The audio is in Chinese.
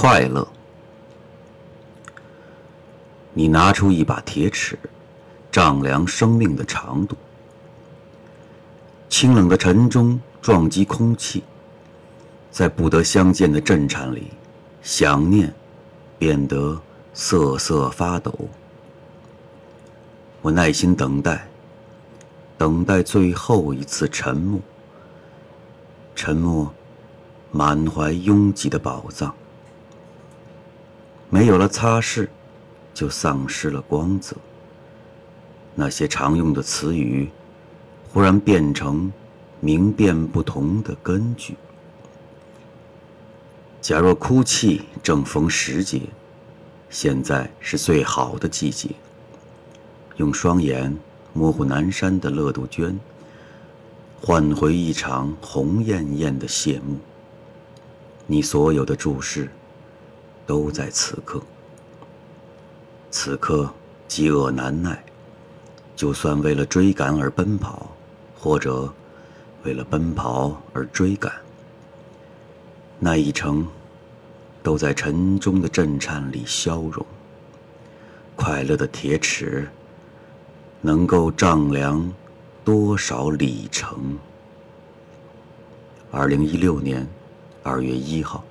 快乐。你拿出一把铁尺，丈量生命的长度。清冷的晨钟撞击空气，在不得相见的震颤里，想念变得瑟瑟发抖。我耐心等待，等待最后一次沉默。沉默，满怀拥挤的宝藏。没有了擦拭，就丧失了光泽。那些常用的词语。忽然变成明辨不同的根据。假若哭泣正逢时节，现在是最好的季节。用双眼模糊南山的乐杜鹃，换回一场红艳艳的谢幕。你所有的注视，都在此刻。此刻饥饿难耐，就算为了追赶而奔跑。或者，为了奔跑而追赶，那一程，都在沉重的震颤里消融。快乐的铁尺，能够丈量多少里程？二零一六年二月一号。